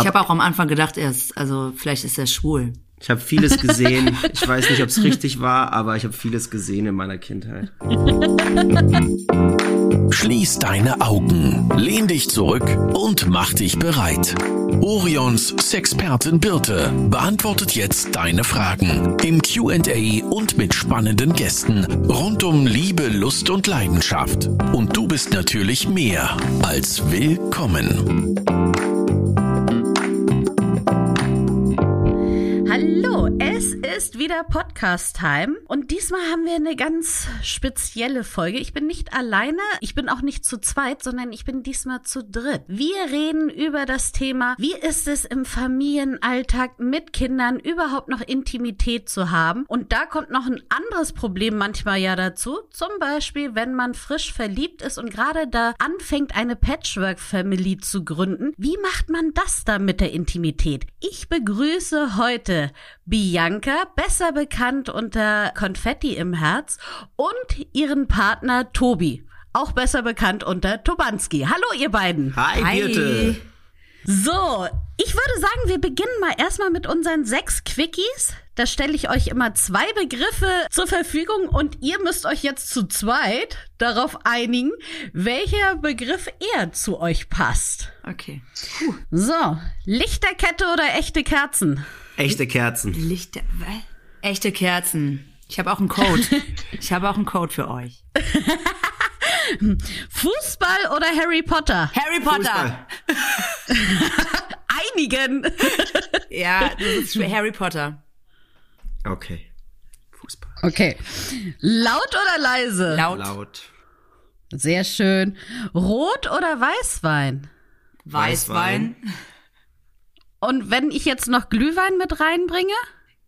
ich habe auch am Anfang gedacht, er ist, also vielleicht ist er schwul. Ich habe vieles gesehen. Ich weiß nicht, ob es richtig war, aber ich habe vieles gesehen in meiner Kindheit. Schließ deine Augen, lehn dich zurück und mach dich bereit. Orions Sexpertin Birte beantwortet jetzt deine Fragen im QA und mit spannenden Gästen rund um Liebe, Lust und Leidenschaft. Und du bist natürlich mehr als willkommen. Hallo! Es ist wieder Podcast-Time und diesmal haben wir eine ganz spezielle Folge. Ich bin nicht alleine, ich bin auch nicht zu zweit, sondern ich bin diesmal zu dritt. Wir reden über das Thema, wie ist es im Familienalltag mit Kindern überhaupt noch Intimität zu haben. Und da kommt noch ein anderes Problem manchmal ja dazu. Zum Beispiel, wenn man frisch verliebt ist und gerade da anfängt, eine Patchwork-Family zu gründen. Wie macht man das da mit der Intimität? Ich begrüße heute Bianca, besser bekannt unter Konfetti im Herz, und ihren Partner Tobi, auch besser bekannt unter Tobanski. Hallo, ihr beiden. Hi, Hi. Birte. So, ich würde sagen, wir beginnen mal erstmal mit unseren sechs Quickies. Da stelle ich euch immer zwei Begriffe zur Verfügung und ihr müsst euch jetzt zu zweit darauf einigen, welcher Begriff eher zu euch passt. Okay. Puh. So, Lichterkette oder echte Kerzen? Echte Kerzen. Lichter. Echte Kerzen. Ich habe auch einen Code. ich habe auch einen Code für euch. Fußball oder Harry Potter? Harry Potter. Einigen. ja, das ist für Harry Potter. Okay. Fußball. Okay. Laut oder leise? Laut. Laut. Sehr schön. Rot oder Weißwein? Weißwein. Weißwein. Und wenn ich jetzt noch Glühwein mit reinbringe?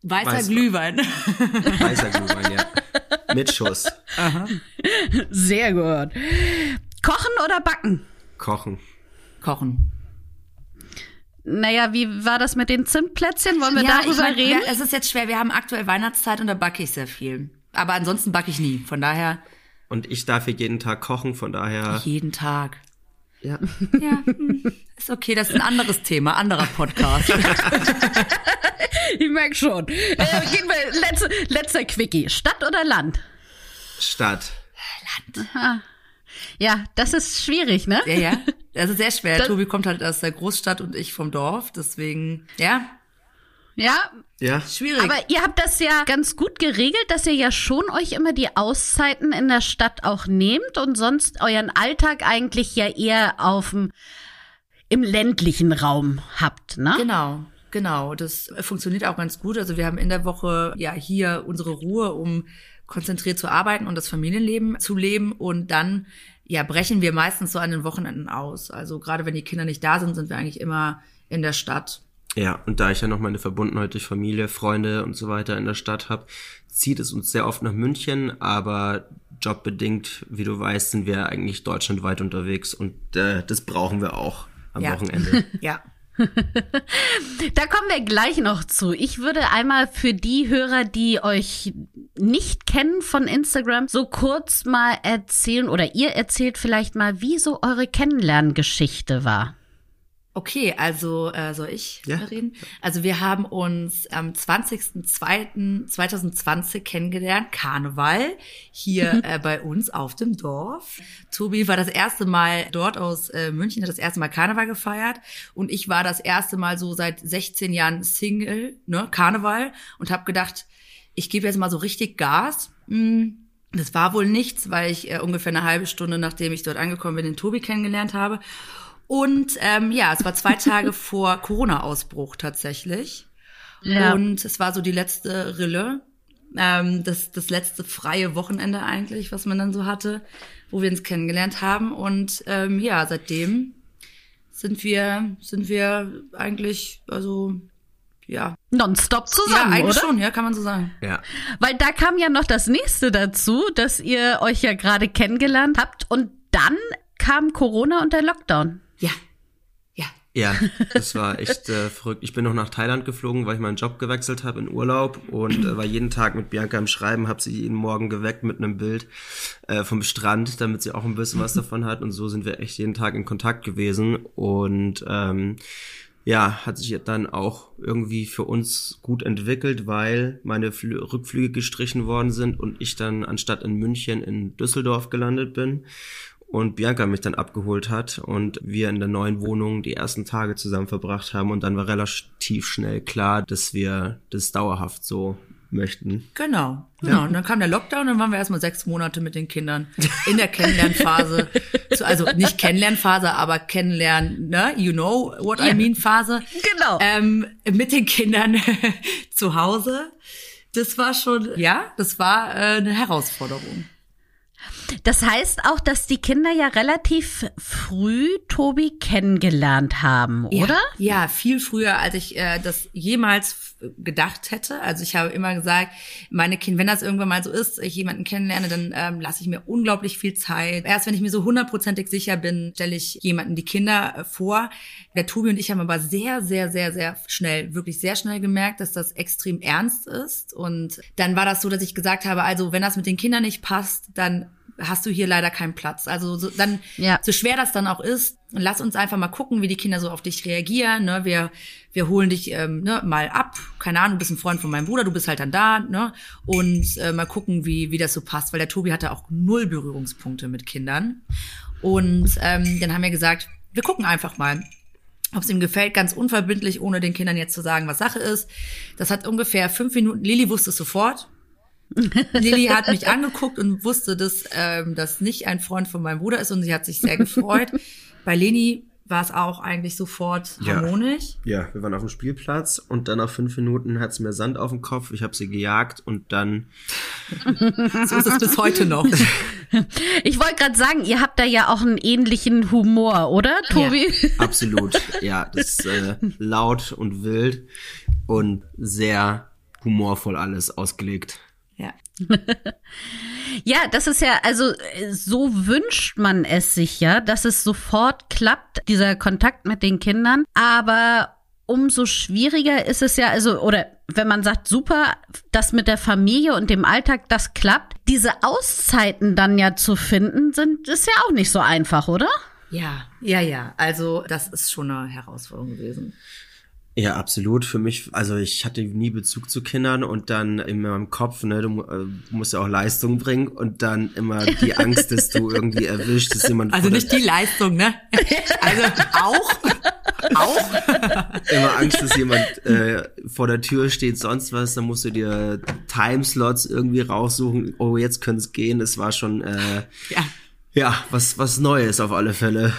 Weißer Weiß Glühwein. Weißer Glühwein, ja. Mit Schuss. Aha. Sehr gut. Kochen oder backen? Kochen. Kochen. Naja, wie war das mit den Zimtplätzchen? Wollen wir ja, darüber ich mein, reden? Ja, es ist jetzt schwer. Wir haben aktuell Weihnachtszeit und da backe ich sehr viel. Aber ansonsten backe ich nie. Von daher. Und ich darf hier jeden Tag kochen, von daher. Jeden Tag. Ja. Ja, hm. ist okay, das ist ein anderes Thema, anderer Podcast. ich merke schon. Äh, gehen wir, letzte, letzter Quickie. Stadt oder Land? Stadt. Land. Aha. Ja, das ist schwierig, ne? Ja, ja. Das ist sehr schwer. Das Tobi kommt halt aus der Großstadt und ich vom Dorf, deswegen, ja. Ja, ja. Schwierig. Aber ihr habt das ja ganz gut geregelt, dass ihr ja schon euch immer die Auszeiten in der Stadt auch nehmt und sonst euren Alltag eigentlich ja eher auf dem, im ländlichen Raum habt, ne? Genau. Genau, das funktioniert auch ganz gut. Also wir haben in der Woche ja hier unsere Ruhe, um konzentriert zu arbeiten und das Familienleben zu leben und dann ja brechen wir meistens so an den Wochenenden aus. Also gerade wenn die Kinder nicht da sind, sind wir eigentlich immer in der Stadt ja, und da ich ja noch meine Verbundenheit durch Familie, Freunde und so weiter in der Stadt habe, zieht es uns sehr oft nach München, aber jobbedingt, wie du weißt, sind wir eigentlich deutschlandweit unterwegs und äh, das brauchen wir auch am ja. Wochenende. ja. da kommen wir gleich noch zu. Ich würde einmal für die Hörer, die euch nicht kennen von Instagram, so kurz mal erzählen oder ihr erzählt vielleicht mal, wie so eure Kennenlerngeschichte war. Okay, also äh, soll ich ja. reden? Also wir haben uns am 20.02.2020 kennengelernt, Karneval, hier äh, bei uns auf dem Dorf. Tobi war das erste Mal dort aus äh, München, hat das erste Mal Karneval gefeiert und ich war das erste Mal so seit 16 Jahren Single, ne, Karneval und habe gedacht, ich gebe jetzt mal so richtig Gas. Hm. Das war wohl nichts, weil ich äh, ungefähr eine halbe Stunde, nachdem ich dort angekommen bin, den Tobi kennengelernt habe. Und ähm, ja, es war zwei Tage vor Corona-Ausbruch tatsächlich. Ja. Und es war so die letzte Rille, ähm, das, das letzte freie Wochenende eigentlich, was man dann so hatte, wo wir uns kennengelernt haben. Und ähm, ja, seitdem sind wir, sind wir eigentlich, also ja. Nonstop zusammen, ja, eigentlich oder? schon, ja, kann man so sagen. Ja. Weil da kam ja noch das nächste dazu, dass ihr euch ja gerade kennengelernt habt und dann kam Corona und der Lockdown. Ja. Ja. Ja, das war echt äh, verrückt. Ich bin noch nach Thailand geflogen, weil ich meinen Job gewechselt habe in Urlaub und äh, war jeden Tag mit Bianca im Schreiben, habe sie jeden Morgen geweckt mit einem Bild äh, vom Strand, damit sie auch ein bisschen was davon hat. Und so sind wir echt jeden Tag in Kontakt gewesen. Und ähm, ja, hat sich dann auch irgendwie für uns gut entwickelt, weil meine Flü Rückflüge gestrichen worden sind und ich dann anstatt in München in Düsseldorf gelandet bin und Bianca mich dann abgeholt hat und wir in der neuen Wohnung die ersten Tage zusammen verbracht haben und dann war relativ schnell klar, dass wir das dauerhaft so möchten. Genau, genau. Ja. Und dann kam der Lockdown, dann waren wir erstmal sechs Monate mit den Kindern in der Kennenlernphase. also nicht Kennenlernphase, aber Kennenlernen, ne? You know what. I mean Phase. Genau. Ähm, mit den Kindern zu Hause. Das war schon, ja, das war äh, eine Herausforderung. Das heißt auch, dass die Kinder ja relativ früh Tobi kennengelernt haben, oder? Ja, ja viel früher, als ich äh, das jemals gedacht hätte. Also ich habe immer gesagt, meine Kinder, wenn das irgendwann mal so ist, ich jemanden kennenlerne, dann ähm, lasse ich mir unglaublich viel Zeit. Erst wenn ich mir so hundertprozentig sicher bin, stelle ich jemanden die Kinder äh, vor. Der Tobi und ich haben aber sehr, sehr, sehr, sehr schnell, wirklich sehr schnell gemerkt, dass das extrem ernst ist. Und dann war das so, dass ich gesagt habe, also wenn das mit den Kindern nicht passt, dann hast du hier leider keinen Platz. Also so, dann, ja. so schwer das dann auch ist, lass uns einfach mal gucken, wie die Kinder so auf dich reagieren. Ne? Wir, wir holen dich ähm, ne, mal ab. Keine Ahnung, du bist ein Freund von meinem Bruder, du bist halt dann da. Ne? Und äh, mal gucken, wie, wie das so passt. Weil der Tobi hatte auch null Berührungspunkte mit Kindern. Und ähm, dann haben wir gesagt, wir gucken einfach mal ob es ihm gefällt, ganz unverbindlich, ohne den Kindern jetzt zu sagen, was Sache ist. Das hat ungefähr fünf Minuten. Lili wusste es sofort. Lilly hat mich angeguckt und wusste, dass ähm, das nicht ein Freund von meinem Bruder ist und sie hat sich sehr gefreut. Bei Leni war es auch eigentlich sofort harmonisch. Ja. ja, wir waren auf dem Spielplatz und dann nach fünf Minuten hat sie mir Sand auf dem Kopf. Ich habe sie gejagt und dann. so ist es bis heute noch. Ich wollte gerade sagen, ihr habt da ja auch einen ähnlichen Humor, oder, Tobi? Ja, absolut. Ja, das ist äh, laut und wild und sehr humorvoll alles ausgelegt. Ja. ja, das ist ja, also so wünscht man es sich ja, dass es sofort klappt, dieser Kontakt mit den Kindern. Aber umso schwieriger ist es ja, also, oder wenn man sagt, super, das mit der Familie und dem Alltag, das klappt, diese Auszeiten dann ja zu finden, sind, ist ja auch nicht so einfach, oder? Ja, ja, ja. Also, das ist schon eine Herausforderung gewesen. Ja, absolut. Für mich, also ich hatte nie Bezug zu Kindern und dann in meinem Kopf, ne, du, äh, musst ja auch Leistung bringen und dann immer die Angst, dass du irgendwie erwischt, dass jemand. Also nicht die Leistung, ne? Also auch. Auch? Immer Angst, dass jemand äh, vor der Tür steht, sonst was, dann musst du dir Timeslots irgendwie raussuchen. Oh, jetzt könnte es gehen. Das war schon äh, ja. ja, was, was Neues auf alle Fälle.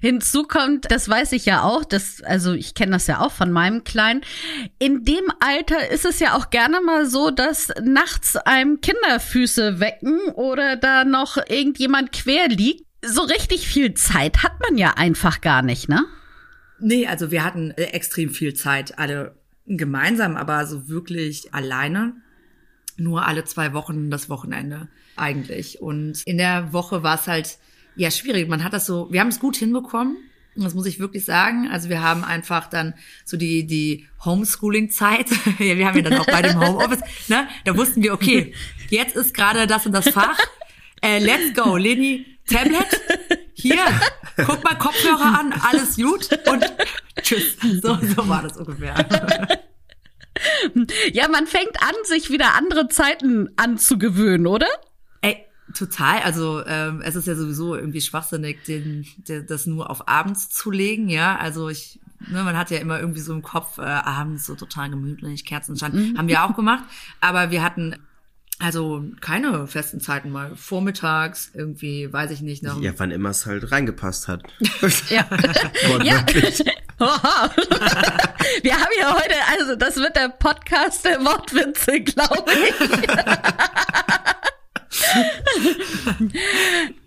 Hinzu kommt, das weiß ich ja auch, das, also ich kenne das ja auch von meinem Kleinen. In dem Alter ist es ja auch gerne mal so, dass nachts einem Kinderfüße wecken oder da noch irgendjemand quer liegt. So richtig viel Zeit hat man ja einfach gar nicht, ne? Nee, also wir hatten äh, extrem viel Zeit, alle gemeinsam, aber so wirklich alleine. Nur alle zwei Wochen das Wochenende eigentlich. Und in der Woche war es halt ja, schwierig. Man hat das so, wir haben es gut hinbekommen. Das muss ich wirklich sagen. Also wir haben einfach dann so die, die Homeschooling-Zeit. ja, wir haben ja dann auch bei dem Homeoffice, ne? Da wussten wir, okay, jetzt ist gerade das und das Fach. Äh, let's go. Leni, Tablet, hier, guck mal Kopfhörer an, alles gut und tschüss. So, so war das ungefähr. Ja, man fängt an, sich wieder andere Zeiten anzugewöhnen, oder? Total, also ähm, es ist ja sowieso irgendwie schwachsinnig, den, den, das nur auf abends zu legen, ja. Also ich, ne, man hat ja immer irgendwie so im Kopf, äh, abends so total gemütlich, Kerzenschein, mhm. haben wir auch gemacht. Aber wir hatten also keine festen Zeiten mal. Vormittags, irgendwie, weiß ich nicht. Noch. Ja, wann immer es halt reingepasst hat. ja. ja. Wir haben ja heute, also das wird der Podcast der Wortwitze, glaube ich.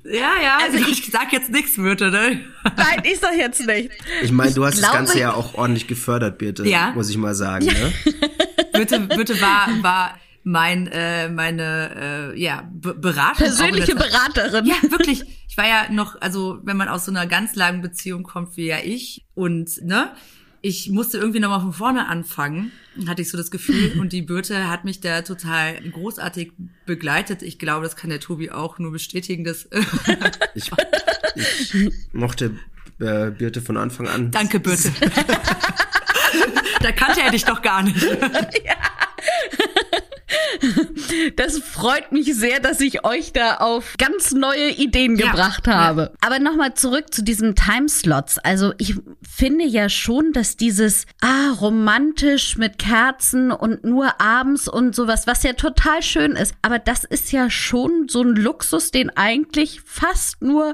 ja, ja, also ich sag jetzt nichts, Birte, ne? Nein, ich sag jetzt nicht. Ich meine, du hast ich das Ganze ja auch ordentlich gefördert, Birte, ja. muss ich mal sagen, ne? Birte, Birte war, war mein, äh, meine, äh, ja, Be Beraterin. Persönliche Beraterin. Ja, wirklich. Ich war ja noch, also wenn man aus so einer ganz langen Beziehung kommt wie ja ich und, ne, ich musste irgendwie nochmal von vorne anfangen, hatte ich so das Gefühl. Und die Birte hat mich da total großartig begleitet. Ich glaube, das kann der Tobi auch nur bestätigen, dass ich, Ich mochte äh, Birte von Anfang an. Danke, Birte. da kannte er dich doch gar nicht. Das freut mich sehr, dass ich euch da auf ganz neue Ideen ja, gebracht habe. Ja. Aber nochmal zurück zu diesen Timeslots. Also ich finde ja schon, dass dieses, ah, romantisch mit Kerzen und nur abends und sowas, was ja total schön ist. Aber das ist ja schon so ein Luxus, den eigentlich fast nur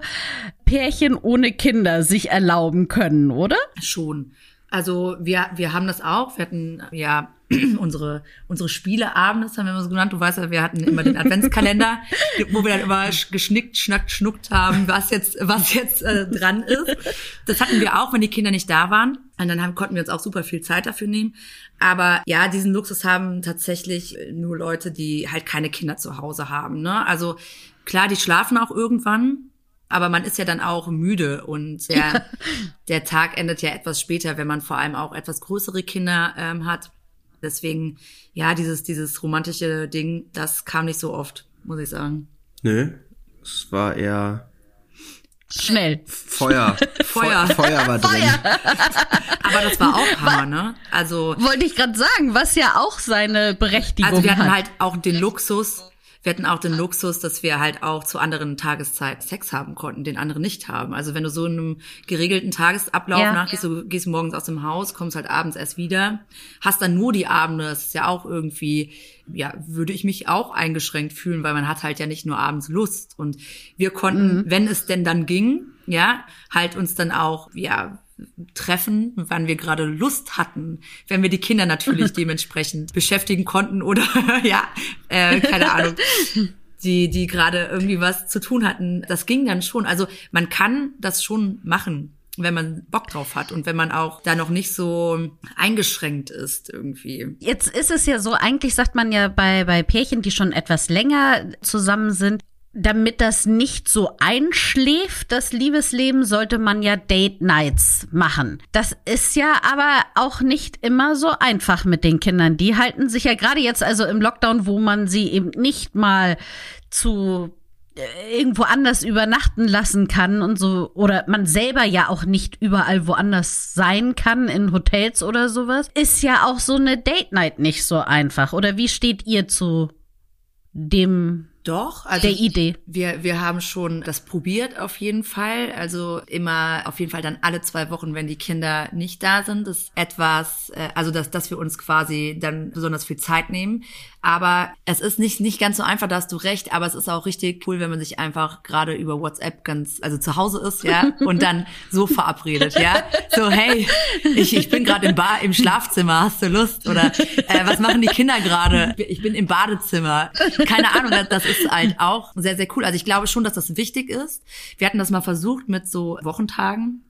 Pärchen ohne Kinder sich erlauben können, oder? Schon. Also wir, wir haben das auch. Wir hatten ja unsere, unsere Spieleabende, das haben wir immer so genannt. Du weißt ja, wir hatten immer den Adventskalender, wo wir dann immer geschnickt, schnackt, schnuckt haben, was jetzt, was jetzt äh, dran ist. Das hatten wir auch, wenn die Kinder nicht da waren. Und dann haben, konnten wir uns auch super viel Zeit dafür nehmen. Aber ja, diesen Luxus haben tatsächlich nur Leute, die halt keine Kinder zu Hause haben. Ne? Also klar, die schlafen auch irgendwann. Aber man ist ja dann auch müde und der, der Tag endet ja etwas später, wenn man vor allem auch etwas größere Kinder ähm, hat. Deswegen, ja, dieses, dieses romantische Ding, das kam nicht so oft, muss ich sagen. Nö, es war eher Schnell. Feuer. Feuer. Feuer war drin. Aber das war auch Hammer, ne? Also. Wollte ich gerade sagen, was ja auch seine Berechtigung hat. Also wir hatten hat. halt auch den Luxus, wir hatten auch den Luxus, dass wir halt auch zu anderen Tageszeiten Sex haben konnten, den andere nicht haben. Also wenn du so in einem geregelten Tagesablauf ja. nachgehst, du gehst morgens aus dem Haus, kommst halt abends erst wieder, hast dann nur die Abende, das ist ja auch irgendwie, ja, würde ich mich auch eingeschränkt fühlen, weil man hat halt ja nicht nur abends Lust. Und wir konnten, mhm. wenn es denn dann ging, ja, halt uns dann auch, ja, treffen, wann wir gerade Lust hatten, wenn wir die Kinder natürlich dementsprechend beschäftigen konnten oder ja, äh, keine Ahnung, die die gerade irgendwie was zu tun hatten. Das ging dann schon. Also man kann das schon machen, wenn man Bock drauf hat und wenn man auch da noch nicht so eingeschränkt ist irgendwie. Jetzt ist es ja so, eigentlich sagt man ja bei, bei Pärchen, die schon etwas länger zusammen sind, damit das nicht so einschläft, das Liebesleben, sollte man ja Date Nights machen. Das ist ja aber auch nicht immer so einfach mit den Kindern. Die halten sich ja gerade jetzt also im Lockdown, wo man sie eben nicht mal zu äh, irgendwo anders übernachten lassen kann und so oder man selber ja auch nicht überall woanders sein kann in Hotels oder sowas, ist ja auch so eine Date Night nicht so einfach. Oder wie steht ihr zu dem doch, also der Idee. Wir, wir haben schon das probiert auf jeden Fall. Also immer auf jeden Fall dann alle zwei Wochen, wenn die Kinder nicht da sind. Ist etwas, äh, also dass, dass wir uns quasi dann besonders viel Zeit nehmen. Aber es ist nicht, nicht ganz so einfach, da hast du recht, aber es ist auch richtig cool, wenn man sich einfach gerade über WhatsApp ganz, also zu Hause ist, ja, und dann so verabredet, ja. So, hey, ich, ich bin gerade im Bar, im Schlafzimmer, hast du Lust? Oder äh, was machen die Kinder gerade? Ich bin im Badezimmer. Keine Ahnung, das, ist halt auch sehr, sehr cool. Also ich glaube schon, dass das wichtig ist. Wir hatten das mal versucht mit so Wochentagen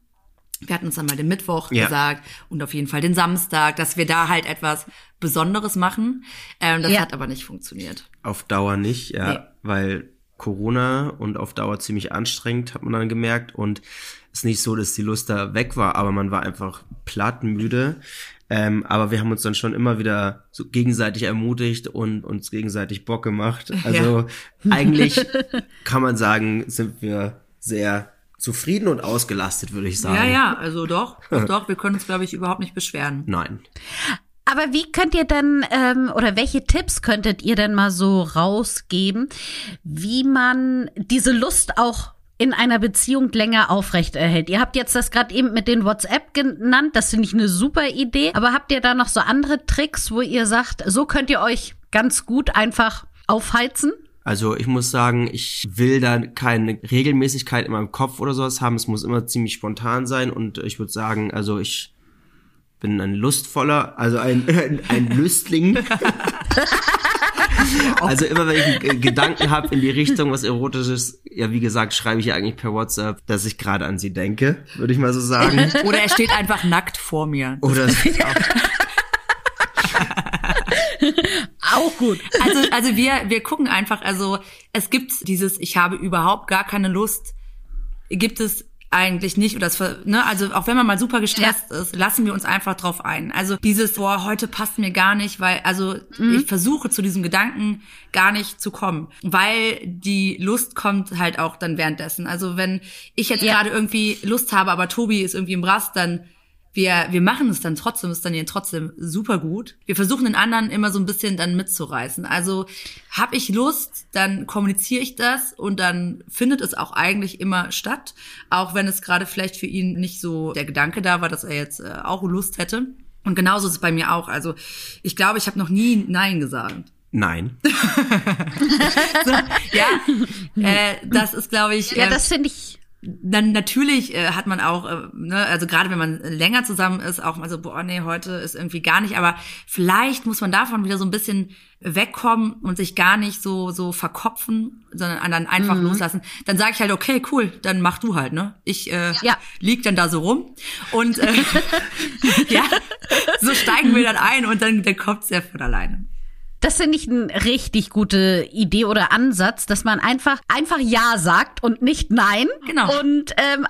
wir hatten uns dann mal den Mittwoch ja. gesagt und auf jeden Fall den Samstag, dass wir da halt etwas Besonderes machen. Ähm, das ja. hat aber nicht funktioniert. Auf Dauer nicht, ja, nee. weil Corona und auf Dauer ziemlich anstrengend, hat man dann gemerkt. Und es ist nicht so, dass die Lust da weg war, aber man war einfach plattenmüde. Ähm, aber wir haben uns dann schon immer wieder so gegenseitig ermutigt und uns gegenseitig Bock gemacht. Also ja. eigentlich kann man sagen, sind wir sehr zufrieden und ausgelastet, würde ich sagen. Ja, ja, also doch, doch, wir können uns, glaube ich, überhaupt nicht beschweren. Nein. Aber wie könnt ihr denn, ähm, oder welche Tipps könntet ihr denn mal so rausgeben, wie man diese Lust auch in einer Beziehung länger aufrecht erhält. Ihr habt jetzt das gerade eben mit den WhatsApp genannt, das finde ich eine super Idee, aber habt ihr da noch so andere Tricks, wo ihr sagt, so könnt ihr euch ganz gut einfach aufheizen? Also ich muss sagen, ich will da keine Regelmäßigkeit in meinem Kopf oder sowas haben. Es muss immer ziemlich spontan sein und ich würde sagen, also ich bin ein lustvoller, also ein, ein, ein Lüstling. also immer wenn ich Gedanken habe in die Richtung, was erotisches, ja wie gesagt, schreibe ich ja eigentlich per WhatsApp, dass ich gerade an sie denke, würde ich mal so sagen. Oder er steht einfach nackt vor mir. Oder auch gut. Also, also wir, wir gucken einfach, also es gibt dieses, ich habe überhaupt gar keine Lust, gibt es eigentlich nicht oder das, ne, also auch wenn man mal super gestresst ja. ist, lassen wir uns einfach drauf ein. Also dieses boah, heute passt mir gar nicht, weil also mhm. ich versuche zu diesem Gedanken gar nicht zu kommen, weil die Lust kommt halt auch dann währenddessen. Also wenn ich jetzt ja. gerade irgendwie Lust habe, aber Tobi ist irgendwie im Rast, dann wir, wir machen es dann trotzdem, ist dann ja trotzdem super gut. Wir versuchen den anderen immer so ein bisschen dann mitzureißen. Also habe ich Lust, dann kommuniziere ich das und dann findet es auch eigentlich immer statt, auch wenn es gerade vielleicht für ihn nicht so der Gedanke da war, dass er jetzt äh, auch Lust hätte. Und genauso ist es bei mir auch. Also ich glaube, ich habe noch nie Nein gesagt. Nein. so, ja, äh, das ist, glaube ich. Ja, das finde ich dann natürlich äh, hat man auch, äh, ne, also gerade wenn man länger zusammen ist, auch mal so, boah, nee, heute ist irgendwie gar nicht, aber vielleicht muss man davon wieder so ein bisschen wegkommen und sich gar nicht so so verkopfen, sondern dann einfach mhm. loslassen. Dann sage ich halt, okay, cool, dann mach du halt, ne? Ich äh, ja. lieg dann da so rum und äh, ja, so steigen wir dann ein und dann, dann kommt's ja von alleine. Das finde ich eine richtig gute Idee oder Ansatz, dass man einfach einfach ja sagt und nicht nein. Genau. Und ähm,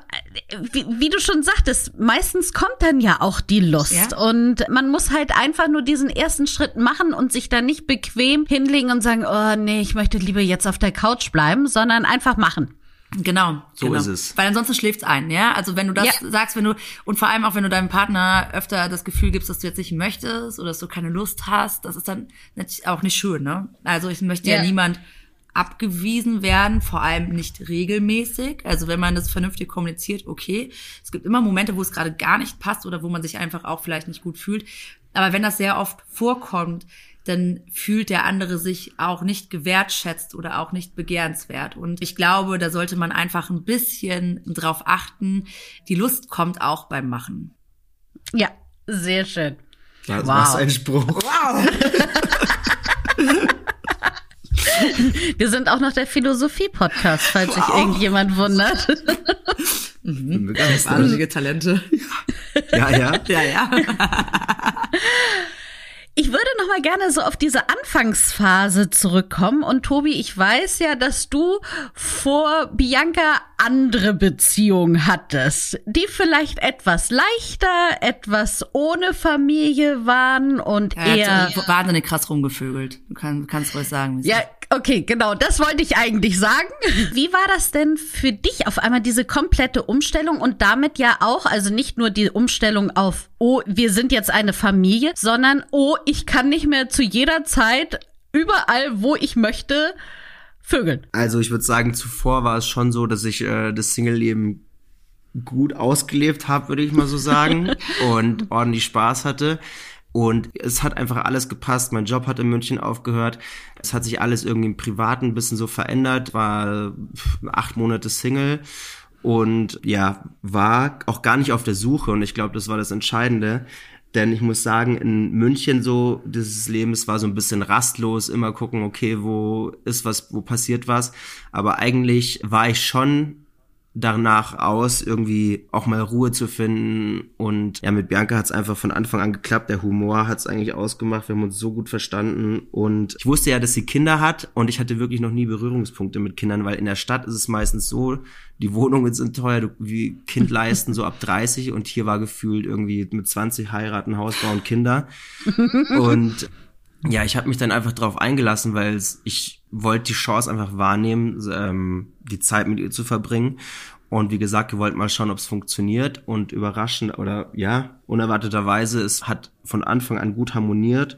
wie, wie du schon sagtest, meistens kommt dann ja auch die Lust ja. und man muss halt einfach nur diesen ersten Schritt machen und sich dann nicht bequem hinlegen und sagen, oh nee, ich möchte lieber jetzt auf der Couch bleiben, sondern einfach machen. Genau. So genau. ist es. Weil ansonsten schläft's ein, ja. Also wenn du das ja. sagst, wenn du, und vor allem auch wenn du deinem Partner öfter das Gefühl gibst, dass du jetzt nicht möchtest oder dass du keine Lust hast, das ist dann auch nicht schön, ne? Also ich möchte ja, ja niemand abgewiesen werden, vor allem nicht regelmäßig. Also wenn man das vernünftig kommuniziert, okay. Es gibt immer Momente, wo es gerade gar nicht passt oder wo man sich einfach auch vielleicht nicht gut fühlt. Aber wenn das sehr oft vorkommt, dann fühlt der andere sich auch nicht gewertschätzt oder auch nicht begehrenswert. Und ich glaube, da sollte man einfach ein bisschen drauf achten. Die Lust kommt auch beim Machen. Ja, sehr schön. Ja, wow. Was ein Spruch. Wow. Wir sind auch noch der Philosophie-Podcast, falls sich irgendjemand wundert. Mhm. Wahnsinnige Talente. Ja, ja. Ja, ja. Ich würde noch mal gerne so auf diese Anfangsphase zurückkommen. Und Tobi, ich weiß ja, dass du vor Bianca andere Beziehungen hattest, die vielleicht etwas leichter, etwas ohne Familie waren und er eher. Hat wahnsinnig krass rumgevögelt. Du kannst, kannst ruhig sagen. Ja, Okay, genau, das wollte ich eigentlich sagen. Wie war das denn für dich auf einmal diese komplette Umstellung und damit ja auch, also nicht nur die Umstellung auf, oh, wir sind jetzt eine Familie, sondern, oh, ich kann nicht mehr zu jeder Zeit überall, wo ich möchte, vögeln. Also ich würde sagen, zuvor war es schon so, dass ich äh, das Single-Leben gut ausgelebt habe, würde ich mal so sagen, und ordentlich Spaß hatte. Und es hat einfach alles gepasst. Mein Job hat in München aufgehört. Es hat sich alles irgendwie im Privaten ein bisschen so verändert. War acht Monate Single und ja, war auch gar nicht auf der Suche. Und ich glaube, das war das Entscheidende. Denn ich muss sagen, in München so, dieses Leben, es war so ein bisschen rastlos, immer gucken, okay, wo ist was, wo passiert was. Aber eigentlich war ich schon danach aus, irgendwie auch mal Ruhe zu finden. Und ja, mit Bianca hat es einfach von Anfang an geklappt. Der Humor hat es eigentlich ausgemacht. Wir haben uns so gut verstanden. Und ich wusste ja, dass sie Kinder hat und ich hatte wirklich noch nie Berührungspunkte mit Kindern, weil in der Stadt ist es meistens so, die Wohnungen sind teuer, du, wie Kind leisten so ab 30 und hier war gefühlt irgendwie mit 20 heiraten, Haus bauen, Kinder. Und ja, ich habe mich dann einfach drauf eingelassen, weil ich wollte die Chance einfach wahrnehmen, ähm, die Zeit mit ihr zu verbringen. Und wie gesagt, wir wollten mal schauen, ob es funktioniert. Und überraschend oder ja, unerwarteterweise, es hat von Anfang an gut harmoniert.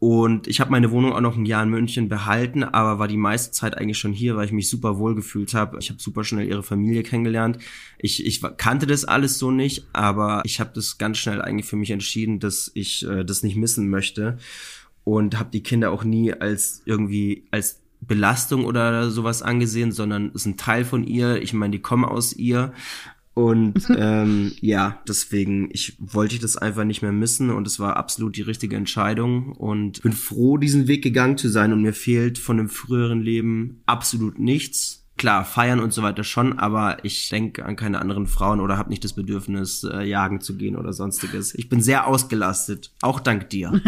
Und ich habe meine Wohnung auch noch ein Jahr in München behalten, aber war die meiste Zeit eigentlich schon hier, weil ich mich super wohl gefühlt habe. Ich habe super schnell ihre Familie kennengelernt. Ich, ich kannte das alles so nicht, aber ich habe das ganz schnell eigentlich für mich entschieden, dass ich äh, das nicht missen möchte und habe die Kinder auch nie als irgendwie als Belastung oder sowas angesehen, sondern ist ein Teil von ihr. Ich meine, die kommen aus ihr. Und ähm, ja, deswegen, ich wollte das einfach nicht mehr missen und es war absolut die richtige Entscheidung und bin froh, diesen Weg gegangen zu sein und mir fehlt von dem früheren Leben absolut nichts klar, feiern und so weiter schon, aber ich denke an keine anderen Frauen oder habe nicht das Bedürfnis, äh, jagen zu gehen oder sonstiges. Ich bin sehr ausgelastet, auch dank dir.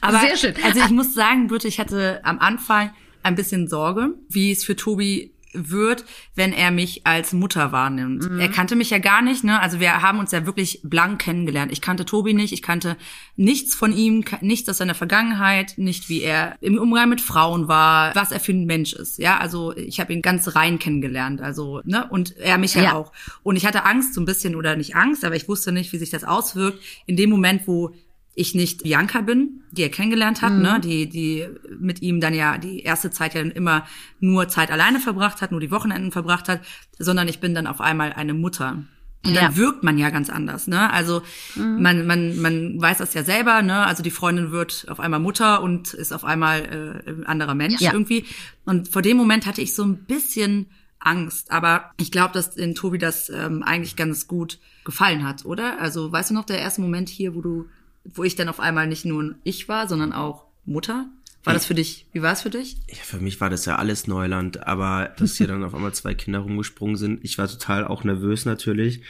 aber sehr schön. Also ich muss sagen, Birte, ich hatte am Anfang ein bisschen Sorge, wie es für Tobi wird, wenn er mich als Mutter wahrnimmt. Mhm. Er kannte mich ja gar nicht, ne? Also wir haben uns ja wirklich blank kennengelernt. Ich kannte Tobi nicht, ich kannte nichts von ihm, nichts aus seiner Vergangenheit, nicht wie er im Umgang mit Frauen war, was er für ein Mensch ist. Ja, also ich habe ihn ganz rein kennengelernt, also ne und er mich ja, ja auch. Und ich hatte Angst so ein bisschen oder nicht Angst, aber ich wusste nicht, wie sich das auswirkt in dem Moment, wo ich nicht Bianca bin, die er kennengelernt hat, mhm. ne, die, die mit ihm dann ja die erste Zeit ja immer nur Zeit alleine verbracht hat, nur die Wochenenden verbracht hat, sondern ich bin dann auf einmal eine Mutter. Und dann ja. wirkt man ja ganz anders, ne? Also mhm. man, man, man weiß das ja selber, ne? Also die Freundin wird auf einmal Mutter und ist auf einmal äh, ein anderer Mensch ja. irgendwie. Und vor dem Moment hatte ich so ein bisschen Angst. Aber ich glaube, dass in Tobi das ähm, eigentlich ganz gut gefallen hat, oder? Also weißt du noch der erste Moment hier, wo du wo ich dann auf einmal nicht nur ich war, sondern auch Mutter. War das für dich, wie war es für dich? Ja, für mich war das ja alles Neuland, aber dass hier dann auf einmal zwei Kinder rumgesprungen sind, ich war total auch nervös natürlich.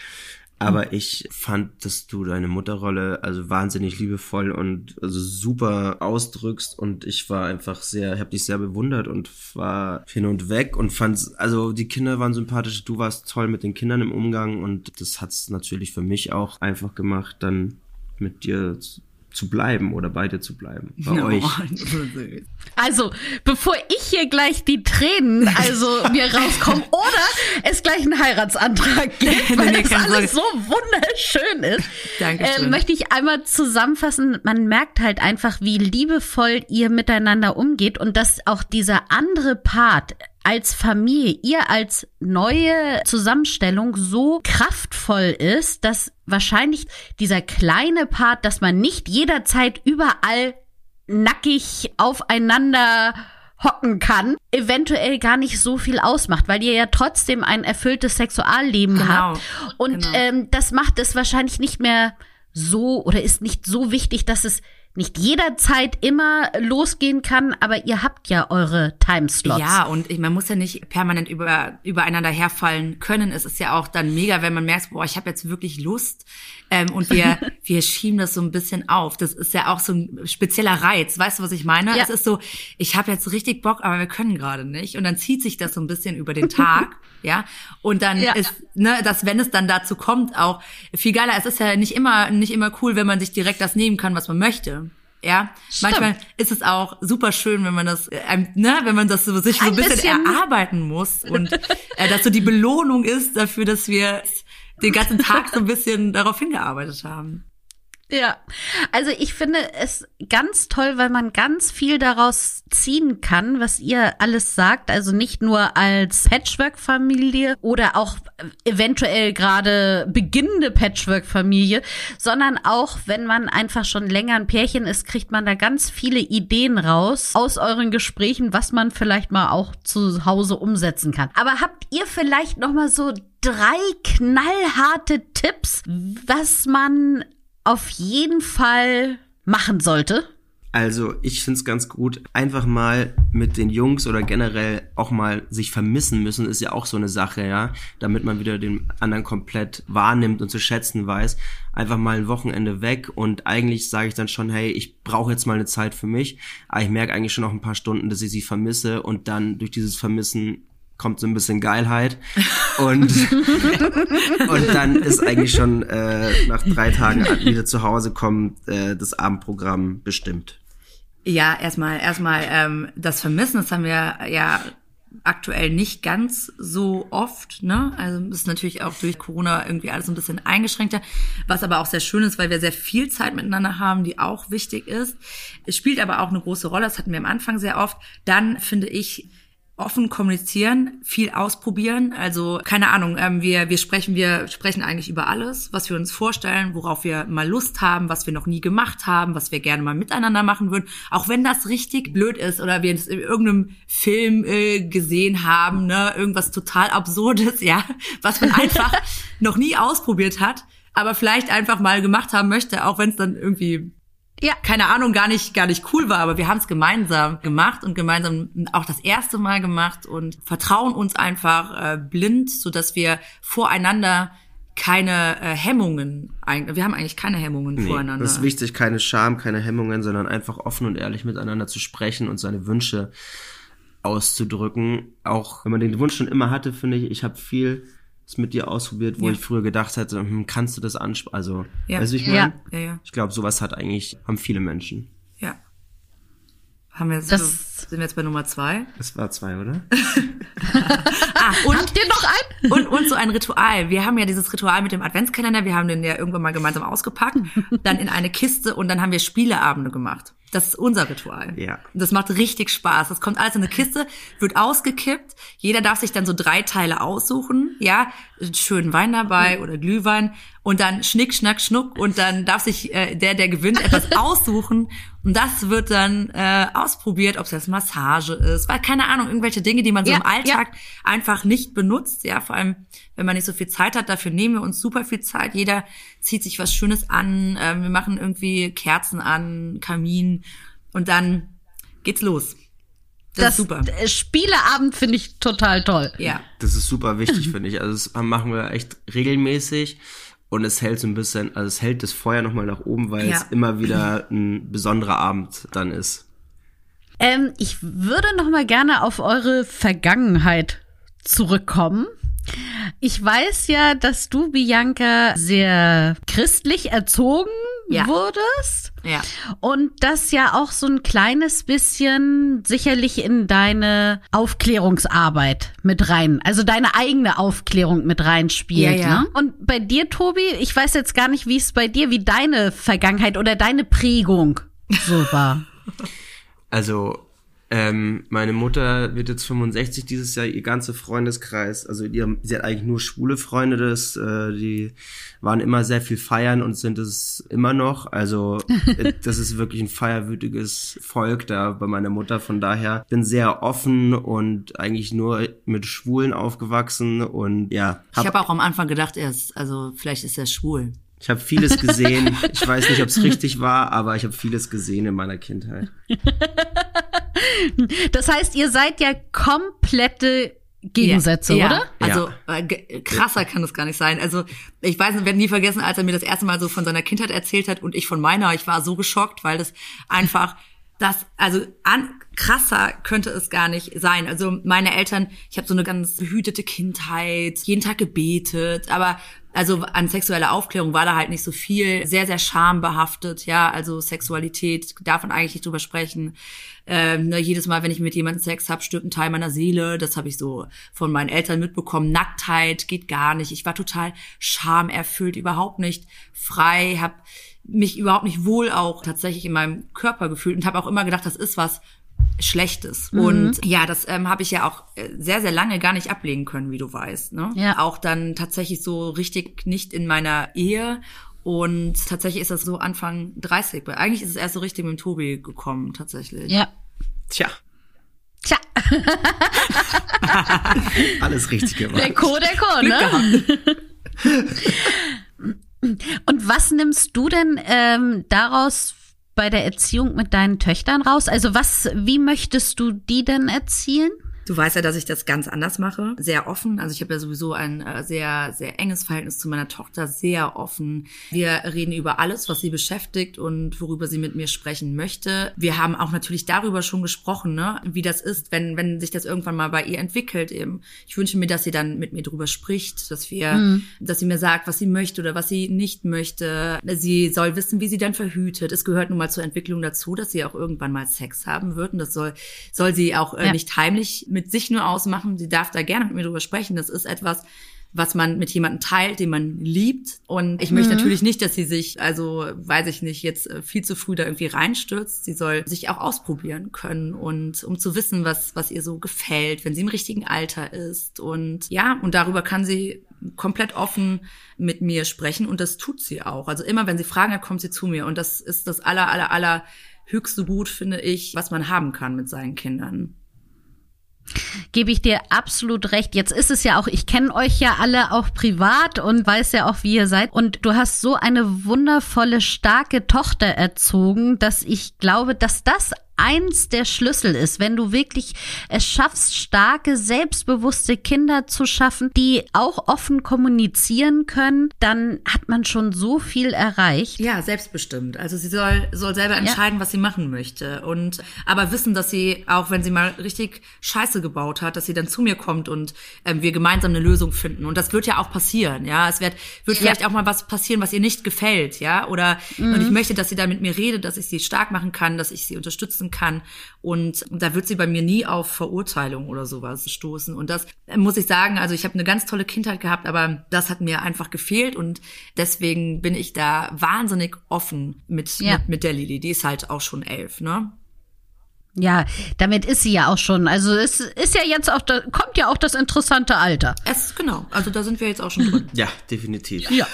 Aber mhm. ich fand, dass du deine Mutterrolle also wahnsinnig liebevoll und also super ausdrückst und ich war einfach sehr, habe dich sehr bewundert und war hin und weg und fand, also die Kinder waren sympathisch, du warst toll mit den Kindern im Umgang und das hat's natürlich für mich auch einfach gemacht, dann mit dir zu bleiben oder bei dir zu bleiben. Bei oh, euch. Also, bevor ich hier gleich die Tränen also mir rauskommen oder es gleich einen Heiratsantrag gibt, weil nee, das alles so wunderschön ist, äh, möchte ich einmal zusammenfassen, man merkt halt einfach, wie liebevoll ihr miteinander umgeht und dass auch dieser andere Part als Familie, ihr als neue Zusammenstellung so kraftvoll ist, dass wahrscheinlich dieser kleine Part, dass man nicht jederzeit überall nackig aufeinander hocken kann, eventuell gar nicht so viel ausmacht, weil ihr ja trotzdem ein erfülltes Sexualleben genau, habt. Und genau. ähm, das macht es wahrscheinlich nicht mehr so oder ist nicht so wichtig, dass es nicht jederzeit immer losgehen kann, aber ihr habt ja eure Timeslots. Ja, und man muss ja nicht permanent über, übereinander herfallen können. Es ist ja auch dann mega, wenn man merkt, boah, ich habe jetzt wirklich Lust. Ähm, und wir, wir schieben das so ein bisschen auf. Das ist ja auch so ein spezieller Reiz. Weißt du, was ich meine? Ja. Es ist so, ich habe jetzt richtig Bock, aber wir können gerade nicht. Und dann zieht sich das so ein bisschen über den Tag. ja. Und dann ja. ist, ne, dass wenn es dann dazu kommt, auch viel geiler. Es ist ja nicht immer, nicht immer cool, wenn man sich direkt das nehmen kann, was man möchte. Ja, Stimmt. manchmal ist es auch super schön, wenn man das, äh, ne, wenn man das so, sich so ein bisschen, bisschen erarbeiten muss und äh, dass so die Belohnung ist dafür, dass wir den ganzen Tag so ein bisschen darauf hingearbeitet haben. Ja, also ich finde es ganz toll, weil man ganz viel daraus ziehen kann, was ihr alles sagt. Also nicht nur als Patchwork-Familie oder auch eventuell gerade beginnende Patchwork-Familie, sondern auch, wenn man einfach schon länger ein Pärchen ist, kriegt man da ganz viele Ideen raus aus euren Gesprächen, was man vielleicht mal auch zu Hause umsetzen kann. Aber habt ihr vielleicht noch mal so drei knallharte Tipps, was man auf jeden Fall machen sollte? Also ich find's ganz gut, einfach mal mit den Jungs oder generell auch mal sich vermissen müssen, ist ja auch so eine Sache, ja, damit man wieder den anderen komplett wahrnimmt und zu schätzen weiß. Einfach mal ein Wochenende weg und eigentlich sage ich dann schon, hey, ich brauche jetzt mal eine Zeit für mich, aber ich merke eigentlich schon noch ein paar Stunden, dass ich sie vermisse und dann durch dieses Vermissen kommt so ein bisschen Geilheit und und dann ist eigentlich schon äh, nach drei Tagen wieder zu Hause kommen äh, das Abendprogramm bestimmt. Ja, erstmal erstmal ähm, das Vermissen, das haben wir ja aktuell nicht ganz so oft, ne? Also ist natürlich auch durch Corona irgendwie alles ein bisschen eingeschränkter, was aber auch sehr schön ist, weil wir sehr viel Zeit miteinander haben, die auch wichtig ist. Es spielt aber auch eine große Rolle, das hatten wir am Anfang sehr oft. Dann finde ich offen kommunizieren, viel ausprobieren. Also keine Ahnung, ähm, wir wir sprechen wir sprechen eigentlich über alles, was wir uns vorstellen, worauf wir mal Lust haben, was wir noch nie gemacht haben, was wir gerne mal miteinander machen würden. Auch wenn das richtig blöd ist oder wir es in irgendeinem Film äh, gesehen haben, ne, irgendwas total absurdes, ja, was man einfach noch nie ausprobiert hat, aber vielleicht einfach mal gemacht haben möchte, auch wenn es dann irgendwie ja, keine Ahnung, gar nicht, gar nicht cool war, aber wir haben es gemeinsam gemacht und gemeinsam auch das erste Mal gemacht und vertrauen uns einfach äh, blind, so dass wir voreinander keine äh, Hemmungen, wir haben eigentlich keine Hemmungen nee, voreinander. Das ist wichtig, keine Scham, keine Hemmungen, sondern einfach offen und ehrlich miteinander zu sprechen und seine Wünsche auszudrücken. Auch wenn man den Wunsch schon immer hatte, finde ich, ich habe viel mit dir ausprobiert, wo Ja. ich früher gedacht hätte, hm, kannst du das ansprechen? Also, Ja. weißt du, ich Ja. meine? Ja, ja, Ich glaube, sowas hat eigentlich, haben viele Menschen. ja. Haben wir jetzt, Das- sind wir jetzt bei Nummer zwei? Das war zwei, oder? Ah, und Habt ihr noch einen? Und, und so ein Ritual. Wir haben ja dieses Ritual mit dem Adventskalender. Wir haben den ja irgendwann mal gemeinsam ausgepackt, dann in eine Kiste und dann haben wir Spieleabende gemacht. Das ist unser Ritual. Ja. Das macht richtig Spaß. Das kommt alles in eine Kiste, wird ausgekippt. Jeder darf sich dann so drei Teile aussuchen. Ja, schönen Wein dabei oder Glühwein. Und dann Schnick, Schnack, Schnuck. Und dann darf sich äh, der, der gewinnt, etwas aussuchen. Und das wird dann äh, ausprobiert, ob es jetzt Massage ist. Weil, keine Ahnung, irgendwelche Dinge, die man so Ja, im Alltag einfach nicht benutzt. Ja, vor allem, wenn man nicht so viel Zeit hat. Dafür nehmen wir uns super viel Zeit. Jeder zieht sich was Schönes an. Ähm, wir machen irgendwie Kerzen an, Kamin. Und dann geht's los. Das, ist super. äh, Spieleabend finde ich total toll. Ja. Das ist super wichtig, finde ich. Also das machen wir echt regelmäßig und es hält so ein bisschen, also es hält das Feuer nochmal nach oben, weil Ja. es immer wieder ein besonderer Abend dann ist. Ähm, ich würde noch mal gerne auf eure Vergangenheit zurückkommen. Ich weiß ja, dass du, Bianca, sehr christlich erzogen Ja. wurdest. Ja. Und das ja auch so ein kleines bisschen sicherlich in deine Aufklärungsarbeit mit rein, also deine eigene Aufklärung mit reinspielt. Ja, ja. Ne? Und bei dir, Tobi, ich weiß jetzt gar nicht, wie es bei dir, wie deine Vergangenheit oder deine Prägung so war. Also, ähm, meine Mutter wird jetzt 65 dieses Jahr, ihr ganzer Freundeskreis, also ihr, sie hat eigentlich nur schwule Freunde, das, äh, die waren immer sehr viel feiern und sind es immer noch. Also, äh, das ist wirklich ein feierwütiges Volk da bei meiner Mutter. Von daher bin sehr offen und eigentlich nur mit Schwulen aufgewachsen und ja, Ich habe auch am Anfang gedacht, er ist, also vielleicht ist er schwul. Ich habe vieles gesehen. Ich weiß nicht, ob es richtig war, aber ich habe vieles gesehen in meiner Kindheit. Das heißt, ihr seid ja komplette Gegensätze, ja, oder? Also äh, krasser kann es gar nicht sein. Also ich weiß, ich werde nie vergessen, als er mir das erste Mal so von seiner Kindheit erzählt hat und ich von meiner. Ich war so geschockt, weil das einfach das, also an, krasser könnte es gar nicht sein. Also meine Eltern, ich habe so eine ganz behütete Kindheit, jeden Tag gebetet, aber also an sexueller Aufklärung war da halt nicht so viel, sehr, sehr schambehaftet, ja, also Sexualität, darf man eigentlich nicht drüber sprechen. Ähm, ne, jedes Mal, wenn ich mit jemandem Sex habe, stirbt ein Teil meiner Seele. Das habe ich so von meinen Eltern mitbekommen. Nacktheit geht gar nicht. Ich war total schamerfüllt, überhaupt nicht frei, habe mich überhaupt nicht wohl auch tatsächlich in meinem Körper gefühlt und habe auch immer gedacht, das ist was Schlechtes. Und ja, das ähm, habe ich ja auch äh, sehr, sehr lange gar nicht ablegen können, wie du weißt. Ne? Ja. Auch dann tatsächlich so richtig nicht in meiner Ehe. Und tatsächlich ist das so Anfang 30. Weil Eigentlich ist es erst so richtig mit dem Tobi gekommen, tatsächlich. Ja. Tja, Tja, alles richtig der gemacht. Co, der Co, ne? Und was nimmst du denn ähm, daraus bei der Erziehung mit deinen Töchtern raus? Also was, wie möchtest du die denn erziehen? Du weißt ja, dass ich das ganz anders mache. Sehr offen. Also ich habe ja sowieso ein äh, sehr, sehr enges Verhältnis zu meiner Tochter. Sehr offen. Wir reden über alles, was sie beschäftigt und worüber sie mit mir sprechen möchte. Wir haben auch natürlich darüber schon gesprochen, ne, wie das ist, wenn, wenn sich das irgendwann mal bei ihr entwickelt eben. Ich wünsche mir, dass sie dann mit mir drüber spricht, dass wir, dass sie mir sagt, was sie möchte oder was sie nicht möchte. Sie soll wissen, wie sie dann verhütet. Es gehört nun mal zur Entwicklung dazu, dass sie auch irgendwann mal Sex haben wird. Und das soll, soll sie auch äh, Ja. nicht heimlich mit sich nur ausmachen. Sie darf da gerne mit mir drüber sprechen. Das ist etwas, was man mit jemandem teilt, den man liebt. Und ich möchte natürlich nicht, dass sie sich, also weiß ich nicht, jetzt äh, viel zu früh da irgendwie reinstürzt. Sie soll sich auch ausprobieren können und um zu wissen, was, was ihr so gefällt, wenn sie im richtigen Alter ist. Und ja, und darüber kann sie komplett offen mit mir sprechen und das tut sie auch. Also immer, wenn sie Fragen hat, kommt sie zu mir und das ist das aller, aller, aller höchste Gut, finde ich, was man haben kann mit seinen Kindern. Gebe ich dir absolut recht. Jetzt ist es ja auch, ich kenne euch ja alle auch privat und weiß ja auch, wie ihr seid. Und du hast so eine wundervolle, starke Tochter erzogen, dass ich glaube, dass das eins der Schlüssel ist, wenn du wirklich es schaffst, starke, selbstbewusste Kinder zu schaffen, die auch offen kommunizieren können, dann hat man schon so viel erreicht. Ja, selbstbestimmt. Also sie soll, soll selber entscheiden, ja. was sie machen möchte. Und aber wissen, dass sie, auch wenn sie mal richtig Scheiße gebaut hat, dass sie dann zu mir kommt und ähm, wir gemeinsam eine Lösung finden. Und das wird ja auch passieren, ja. Es wird, wird ja. vielleicht auch mal was passieren, was ihr nicht gefällt, ja. Oder mhm. und ich möchte, dass sie da mit mir redet, dass ich sie stark machen kann, dass ich sie unterstützen kann. Und da wird sie bei mir nie auf Verurteilung oder sowas stoßen. Und das muss ich sagen, also ich habe eine ganz tolle Kindheit gehabt, aber das hat mir einfach gefehlt und deswegen bin ich da wahnsinnig offen mit, ja. mit, mit der Lili. Die ist halt auch schon elf, ne? Ja, damit ist sie ja auch schon. Also es ist ja jetzt auch, da kommt ja auch das interessante Alter. Es genau. Also da sind wir jetzt auch schon drin. Ja, definitiv. Ja.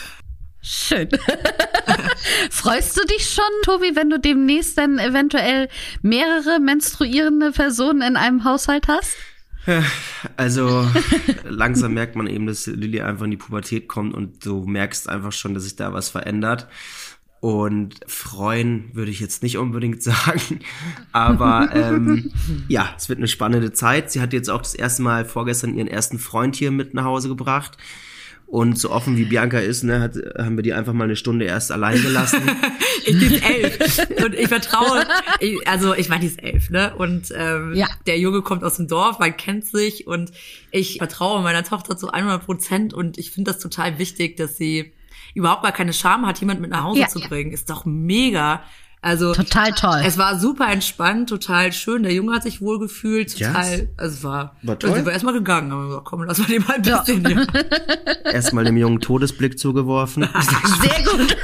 Schön. Freust du dich schon, Tobi, wenn du demnächst dann eventuell mehrere menstruierende Personen in einem Haushalt hast? Also langsam merkt man eben, dass Lilly einfach in die Pubertät kommt und du merkst einfach schon, dass sich da was verändert. Und freuen würde ich jetzt nicht unbedingt sagen. Aber ähm, ja, es wird eine spannende Zeit. Sie hat jetzt auch das erste Mal vorgestern ihren ersten Freund hier mit nach Hause gebracht. Und so offen wie Bianca ist, ne, hat, haben wir die einfach mal eine Stunde erst allein gelassen. ich bin elf und ich vertraue, ich, also ich meine, die ist elf, ne? Und ähm, ja. der Junge kommt aus dem Dorf, man kennt sich und ich vertraue meiner Tochter zu 100 Prozent und ich finde das total wichtig, dass sie überhaupt gar keine Scham hat, jemand mit nach Hause ja, zu bringen. Ist doch mega. Also total toll. Es war super entspannt, total schön. Der Junge hat sich wohl gefühlt, total. Yes. Also es war. War toll. Also wir erstmal gegangen, haben wir gesagt, komm, lass mal den mal ein bisschen. Ja. erstmal dem Jungen Todesblick zugeworfen. Sehr gut.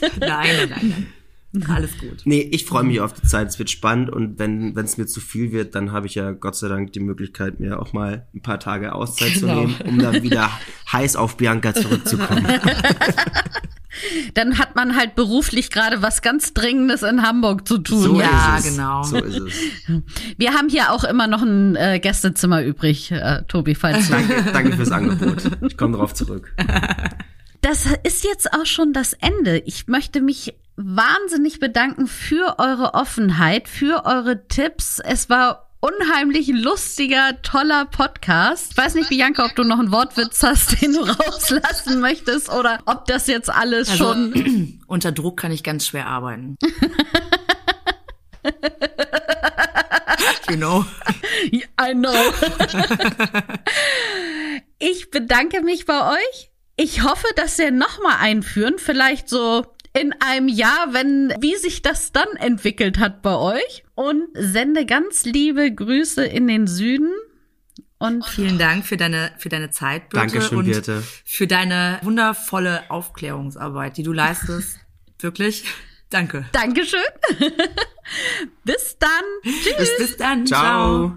nein, nein, nein, nein. Alles gut. Nee, ich freue mich auf die Zeit. Es wird spannend und wenn es mir zu viel wird, dann habe ich ja Gott sei Dank die Möglichkeit, mir auch mal ein paar Tage Auszeit genau. zu nehmen, um dann wieder heiß auf Bianca zurückzukommen. Dann hat man halt beruflich gerade was ganz Dringendes in Hamburg zu tun. So ja, genau. So ist es. Wir haben hier auch immer noch ein äh, Gästezimmer übrig, äh, Tobi, falls du. Danke, danke fürs Angebot. Ich komme drauf zurück. Das ist jetzt auch schon das Ende. Ich möchte mich wahnsinnig bedanken für eure Offenheit, für eure Tipps. Es war unheimlich lustiger, toller Podcast. Ich weiß nicht, Bianca, ob du noch einen Wortwitz hast, den du rauslassen möchtest oder ob das jetzt alles also, schon. Unter Druck kann ich ganz schwer arbeiten. you know. I know. ich bedanke mich bei euch. Ich hoffe, dass wir nochmal einführen, vielleicht so in einem Jahr, wenn, wie sich das dann entwickelt hat bei euch. Und sende ganz liebe Grüße in den Süden. Und vielen Dank für deine, für deine Zeit, Birte. Dankeschön, und Birte. Für deine wundervolle Aufklärungsarbeit, die du leistest. Wirklich. Danke. Dankeschön. bis dann. Tschüss. Bis, bis dann. Ciao.